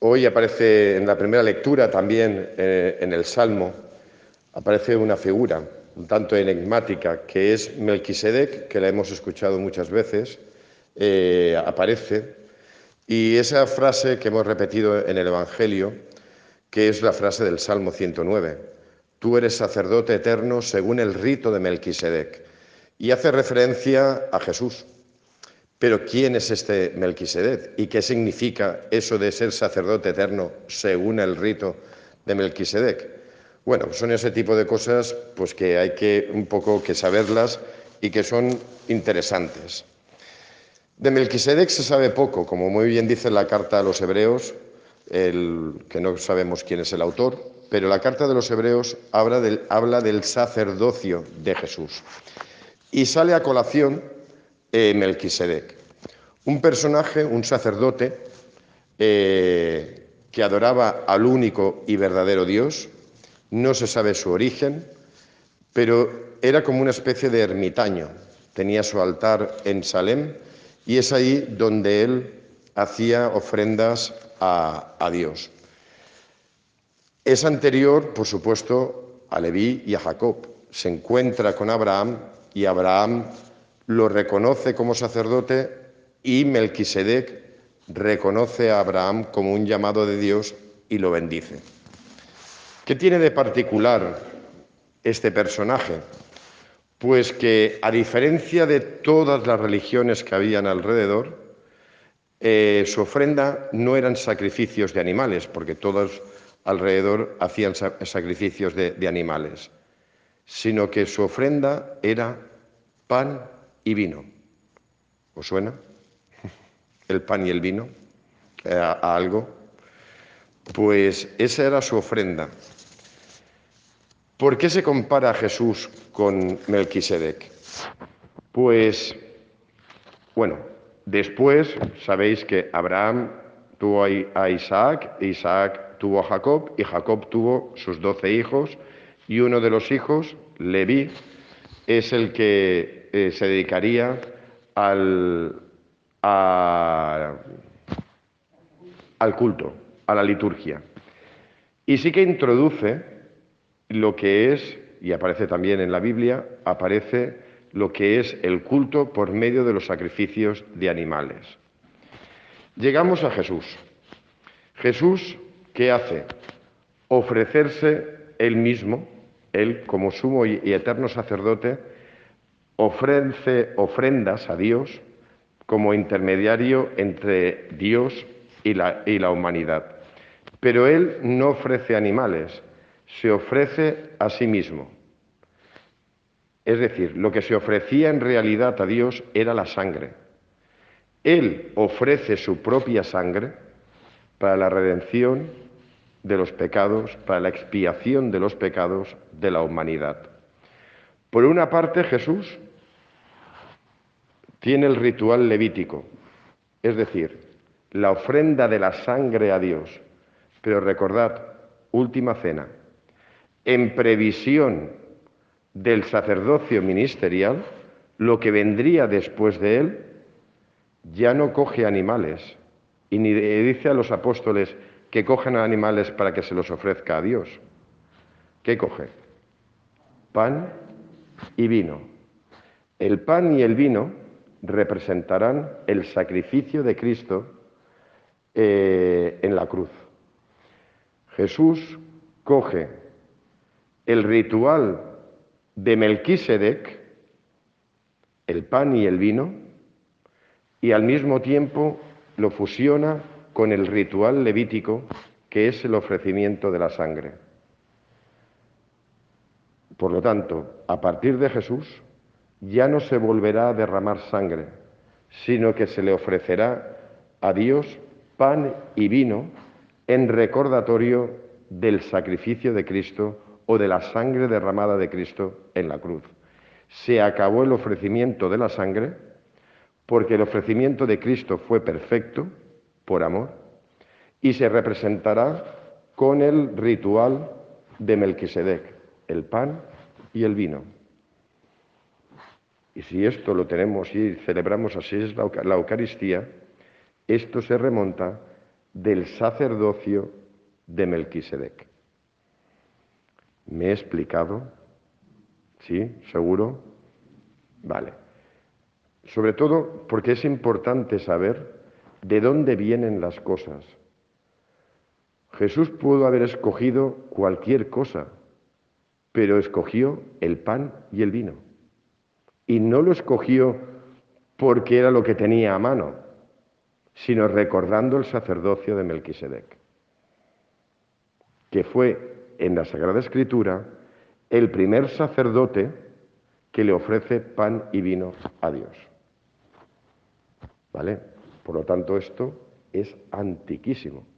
Hoy aparece en la primera lectura también eh, en el Salmo, aparece una figura un tanto enigmática que es Melquisedec, que la hemos escuchado muchas veces, eh, aparece, y esa frase que hemos repetido en el Evangelio, que es la frase del Salmo 109, tú eres sacerdote eterno según el rito de Melquisedec, y hace referencia a Jesús. Pero ¿quién es este Melquisedec? ¿Y qué significa eso de ser sacerdote eterno según el rito de Melquisedec? Bueno, son ese tipo de cosas pues que hay que un poco que saberlas y que son interesantes. De Melquisedec se sabe poco, como muy bien dice la carta a los hebreos, el, que no sabemos quién es el autor, pero la carta de los hebreos habla del, habla del sacerdocio de Jesús. Y sale a colación eh, Melquisedec, un personaje, un sacerdote eh, que adoraba al único y verdadero Dios, no se sabe su origen, pero era como una especie de ermitaño, tenía su altar en Salem y es ahí donde él hacía ofrendas a, a Dios. Es anterior, por supuesto, a Leví y a Jacob. Se encuentra con Abraham y Abraham lo reconoce como sacerdote y Melquisedec reconoce a Abraham como un llamado de Dios y lo bendice. ¿Qué tiene de particular este personaje? Pues que a diferencia de todas las religiones que habían alrededor, eh, su ofrenda no eran sacrificios de animales, porque todos alrededor hacían sacrificios de, de animales, sino que su ofrenda era pan y vino. ¿Os suena? El pan y el vino eh, a, algo. Pues esa era su ofrenda. ¿Por qué se compara a Jesús con Melquisedec? Pues, bueno, después sabéis que Abraham tuvo a Isaac, Isaac tuvo a Jacob y Jacob tuvo sus doce hijos y uno de los hijos, Leví, es el que eh, se dedicaría al, al culto, a la liturgia. Y sí que introduce lo que es, y aparece también en la Biblia, aparece lo que es el culto por medio de los sacrificios de animales. Llegamos a Jesús. Jesús, ¿qué hace? Ofrecerse él mismo, él como sumo y eterno sacerdote, ofrece ofrendas a Dios como intermediario entre Dios y la, y la humanidad. Pero Él no ofrece animales, se ofrece a sí mismo. Es decir, lo que se ofrecía en realidad a Dios era la sangre. Él ofrece su propia sangre para la redención de los pecados, para la expiación de los pecados de la humanidad. Por una parte, Jesús tiene el ritual levítico, es decir, la ofrenda de la sangre a Dios. Pero recordad, última cena, en previsión del sacerdocio ministerial, lo que vendría después de él ya no coge animales y ni dice a los apóstoles que cogen animales para que se los ofrezca a Dios. ¿Qué coge? Pan y vino. El pan y el vino representarán el sacrificio de Cristo eh, en la cruz. Jesús coge el ritual de Melquisedec, el pan y el vino, y al mismo tiempo lo fusiona con el ritual levítico, que es el ofrecimiento de la sangre. Por lo tanto, a partir de Jesús, ya no se volverá a derramar sangre, sino que se le ofrecerá a Dios pan y vino en recordatorio del sacrificio de Cristo o de la sangre derramada de Cristo en la cruz. Se acabó el ofrecimiento de la sangre porque el ofrecimiento de Cristo fue perfecto por amor y se representará con el ritual de Melquisedec, el pan y el vino. Y si esto lo tenemos y celebramos así es la, Eucaristía, esto se remonta del sacerdocio de Melquisedec. ¿Me he explicado? ¿Sí? ¿Seguro? Vale. Sobre todo porque es importante saber de dónde vienen las cosas. Jesús pudo haber escogido cualquier cosa, pero escogió el pan y el vino. Y no lo escogió porque era lo que tenía a mano, sino recordando el sacerdocio de Melquisedec, que fue en la Sagrada Escritura el primer sacerdote que le ofrece pan y vino a Dios. ¿Vale? Por lo tanto, esto es antiquísimo.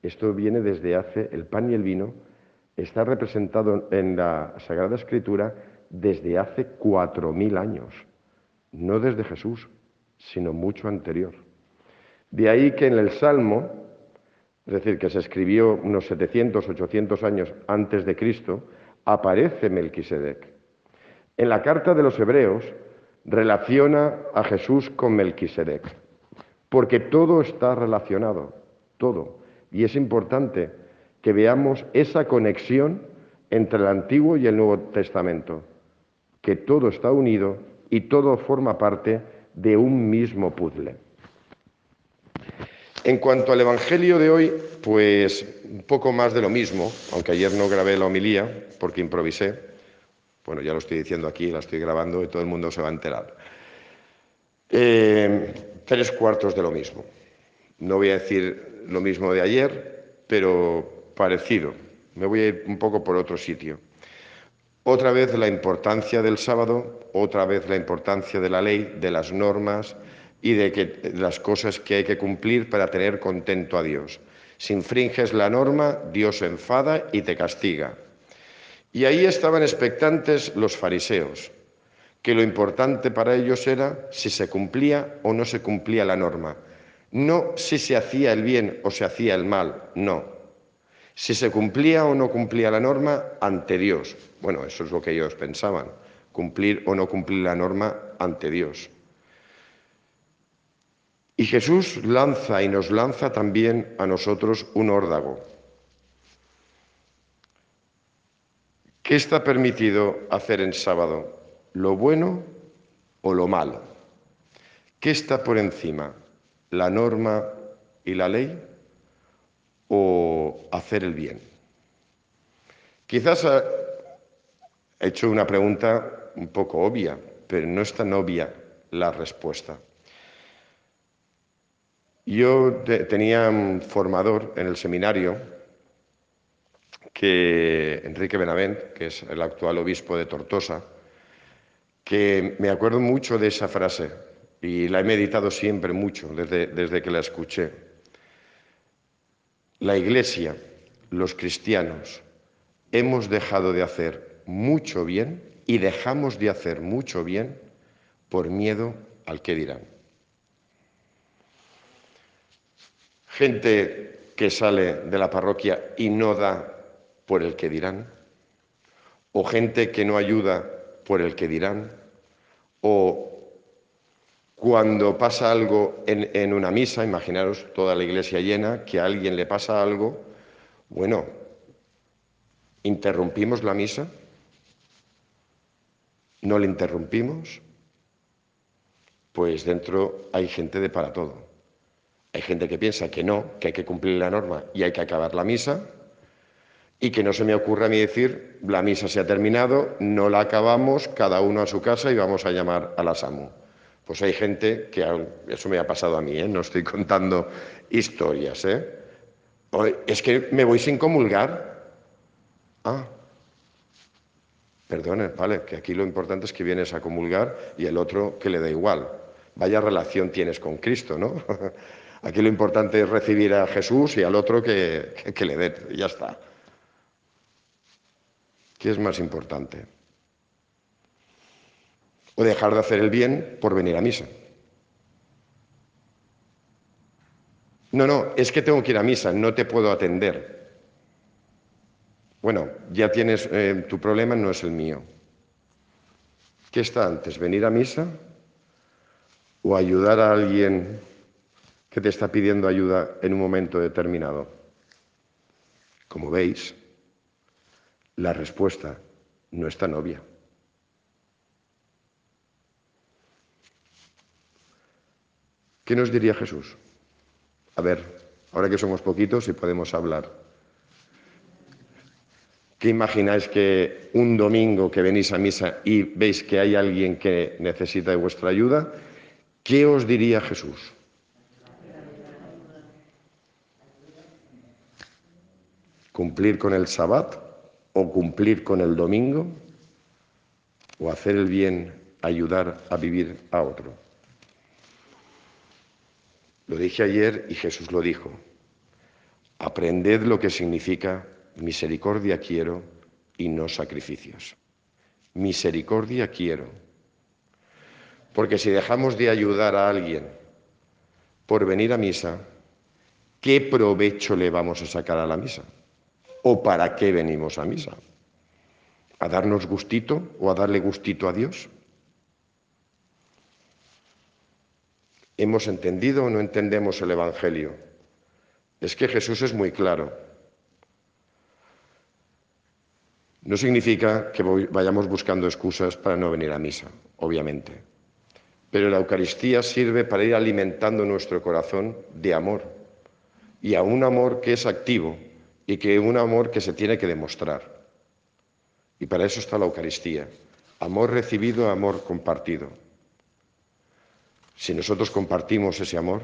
Esto viene desde hace, el pan y el vino está representado en la Sagrada Escritura desde hace cuatro mil años, no desde Jesús, sino mucho anterior. De ahí que en el Salmo, es decir, que se escribió unos 700, 800 años antes de Cristo, aparece Melquisedec. En la carta de los Hebreos relaciona a Jesús con Melquisedec, porque todo está relacionado, todo. Y es importante que veamos esa conexión entre el Antiguo y el Nuevo Testamento, que todo está unido y todo forma parte de un mismo puzzle. En cuanto al Evangelio de hoy, pues un poco más de lo mismo, aunque ayer no grabé la homilía porque improvisé. Bueno, ya lo estoy diciendo aquí, la estoy grabando y todo el mundo se va a enterar. Eh, tres cuartos de lo mismo. No voy a decir lo mismo de ayer, pero parecido. Me voy a ir un poco por otro sitio. Otra vez la importancia del sábado, otra vez la importancia de la ley, de las normas, y de que las cosas que hay que cumplir para tener contento a Dios. Si infringes la norma, Dios se enfada y te castiga. Y ahí estaban expectantes los fariseos, que lo importante para ellos era si se cumplía o no se cumplía la norma. No si se hacía el bien o se hacía el mal, no. Si se cumplía o no cumplía la norma ante Dios. Bueno, eso es lo que ellos pensaban, cumplir o no cumplir la norma ante Dios. Y Jesús lanza y nos lanza también a nosotros un órdago. ¿Qué está permitido hacer en sábado? ¿Lo bueno o lo malo? ¿Qué está por encima? ¿La norma y la ley o hacer el bien? Quizás he hecho una pregunta un poco obvia, pero no es tan obvia la respuesta. Yo tenía un formador en el seminario, que Enrique Benavent, que es el actual obispo de Tortosa, que me acuerdo mucho de esa frase y la he meditado siempre mucho desde, desde que la escuché. La Iglesia, los cristianos, hemos dejado de hacer mucho bien y dejamos de hacer mucho bien por miedo al que dirán. gente que sale de la parroquia y no da por el que dirán, o gente que no ayuda por el que dirán, o cuando pasa algo en, una misa, imaginaros toda la iglesia llena, que a alguien le pasa algo, bueno, interrumpimos la misa, no le interrumpimos, pues dentro hay gente de para todo. Hay gente que piensa que no, que hay que cumplir la norma y hay que acabar la misa, y que no se me ocurra a mí decir, la misa se ha terminado, no la acabamos, cada uno a su casa y vamos a llamar a la SAMU. Pues hay gente que, eso me ha pasado a mí, ¿eh? no estoy contando historias, ¿eh? es que me voy sin comulgar. Ah, perdone, vale, que aquí lo importante es que vienes a comulgar y el otro que le da igual. Vaya relación tienes con Cristo, ¿no? Aquí lo importante es recibir a Jesús y al otro que, le dé, ya está. ¿Qué es más importante? O dejar de hacer el bien por venir a misa. No, no, es que tengo que ir a misa, no te puedo atender. Bueno, ya tienes, eh, tu problema no es el mío. ¿Qué está antes, venir a misa o ayudar a alguien que te está pidiendo ayuda en un momento determinado? Como veis, la respuesta no es tan obvia. ¿Qué nos diría Jesús? A ver, ahora que somos poquitos y podemos hablar. ¿Qué imagináis que un domingo que venís a misa y veis que hay alguien que necesita de vuestra ayuda? ¿Qué os diría Jesús? ¿Cumplir con el sabbat o cumplir con el domingo? ¿O hacer el bien, ayudar a vivir a otro? Lo dije ayer y Jesús lo dijo. Aprended lo que significa misericordia quiero y no sacrificios. Misericordia quiero. Porque si dejamos de ayudar a alguien por venir a misa, ¿qué provecho le vamos a sacar a la misa? ¿O para qué venimos a misa? ¿A darnos gustito o a darle gustito a Dios? ¿Hemos entendido o no entendemos el Evangelio? Es que Jesús es muy claro. No significa que vayamos buscando excusas para no venir a misa, obviamente. Pero la Eucaristía sirve para ir alimentando nuestro corazón de amor. Y a un amor que es activo y que un amor que se tiene que demostrar. Y para eso está la Eucaristía. Amor recibido, amor compartido. Si nosotros compartimos ese amor,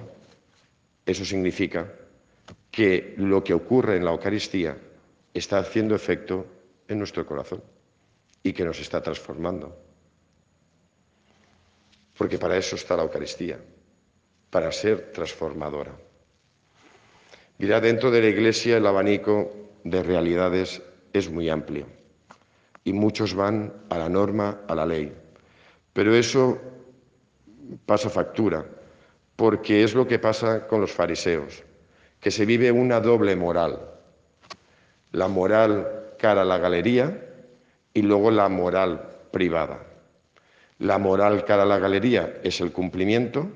eso significa que lo que ocurre en la Eucaristía está haciendo efecto en nuestro corazón y que nos está transformando. Porque para eso está la Eucaristía, para ser transformadora. Mira, dentro de la Iglesia el abanico de realidades es muy amplio y muchos van a la norma, a la ley. Pero eso pasa factura, porque es lo que pasa con los fariseos, que se vive una doble moral. La moral cara a la galería y luego la moral privada. La moral cara a la galería es el cumplimiento,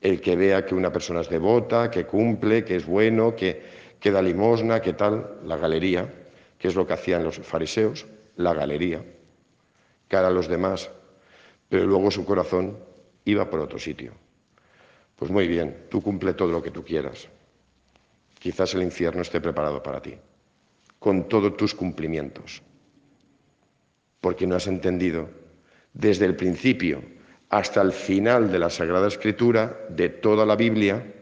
el que vea que una persona es devota, que cumple, que es bueno, que, que da limosna, que tal, la galería, que es lo que hacían los fariseos, la galería, cara a los demás, pero luego su corazón iba por otro sitio. Pues muy bien, tú cumple todo lo que tú quieras. Quizás el infierno esté preparado para ti, con todos tus cumplimientos, porque no has entendido desde el principio hasta el final de la Sagrada Escritura, de toda la Biblia,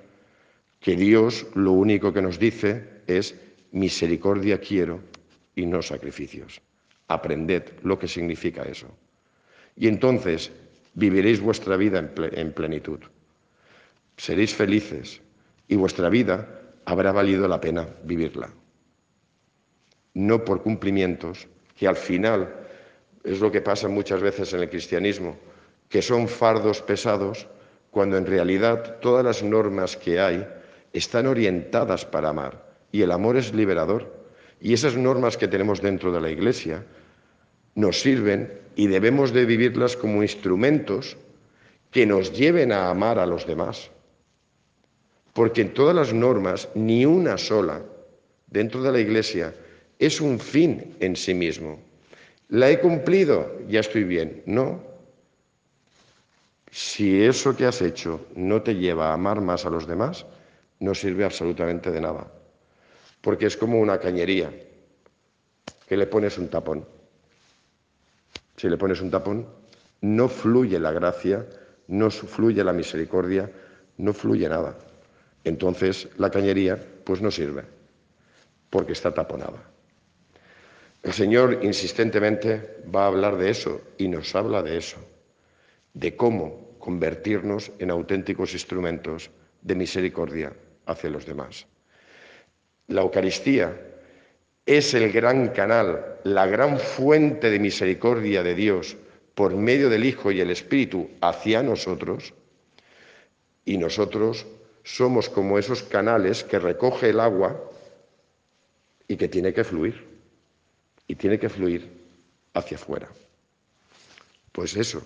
que Dios lo único que nos dice es misericordia quiero y no sacrificios. Aprended lo que significa eso. Y entonces viviréis vuestra vida en plenitud. Seréis felices y vuestra vida habrá valido la pena vivirla. No por cumplimientos, que al final es lo que pasa muchas veces en el cristianismo, que son fardos pesados, cuando en realidad todas las normas que hay están orientadas para amar y el amor es liberador. Y esas normas que tenemos dentro de la Iglesia nos sirven y debemos de vivirlas como instrumentos que nos lleven a amar a los demás. Porque en todas las normas, ni una sola dentro de la Iglesia es un fin en sí mismo. ¿La he cumplido? Ya estoy bien. No. Si eso que has hecho no te lleva a amar más a los demás, no sirve absolutamente de nada. Porque es como una cañería que le pones un tapón si le pones un tapón, no fluye la gracia, no fluye la misericordia, no fluye nada. Entonces la cañería pues no sirve, porque está taponada. El Señor insistentemente va a hablar de eso y nos habla de eso, de cómo convertirnos en auténticos instrumentos de misericordia hacia los demás. La Eucaristía es el gran canal, la gran fuente de misericordia de Dios por medio del Hijo y el Espíritu hacia nosotros, y nosotros somos como esos canales que recoge el agua y que tiene que fluir, y tiene que fluir hacia afuera. Pues eso,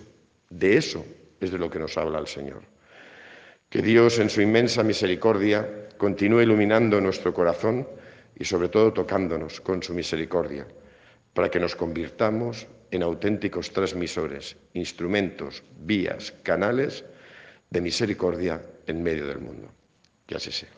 de eso es de lo que nos habla el Señor. Que Dios, en su inmensa misericordia, continúe iluminando nuestro corazón y sobre todo tocándonos con su misericordia, para que nos convirtamos en auténticos transmisores, instrumentos, vías, canales de misericordia en medio del mundo. Que así sea.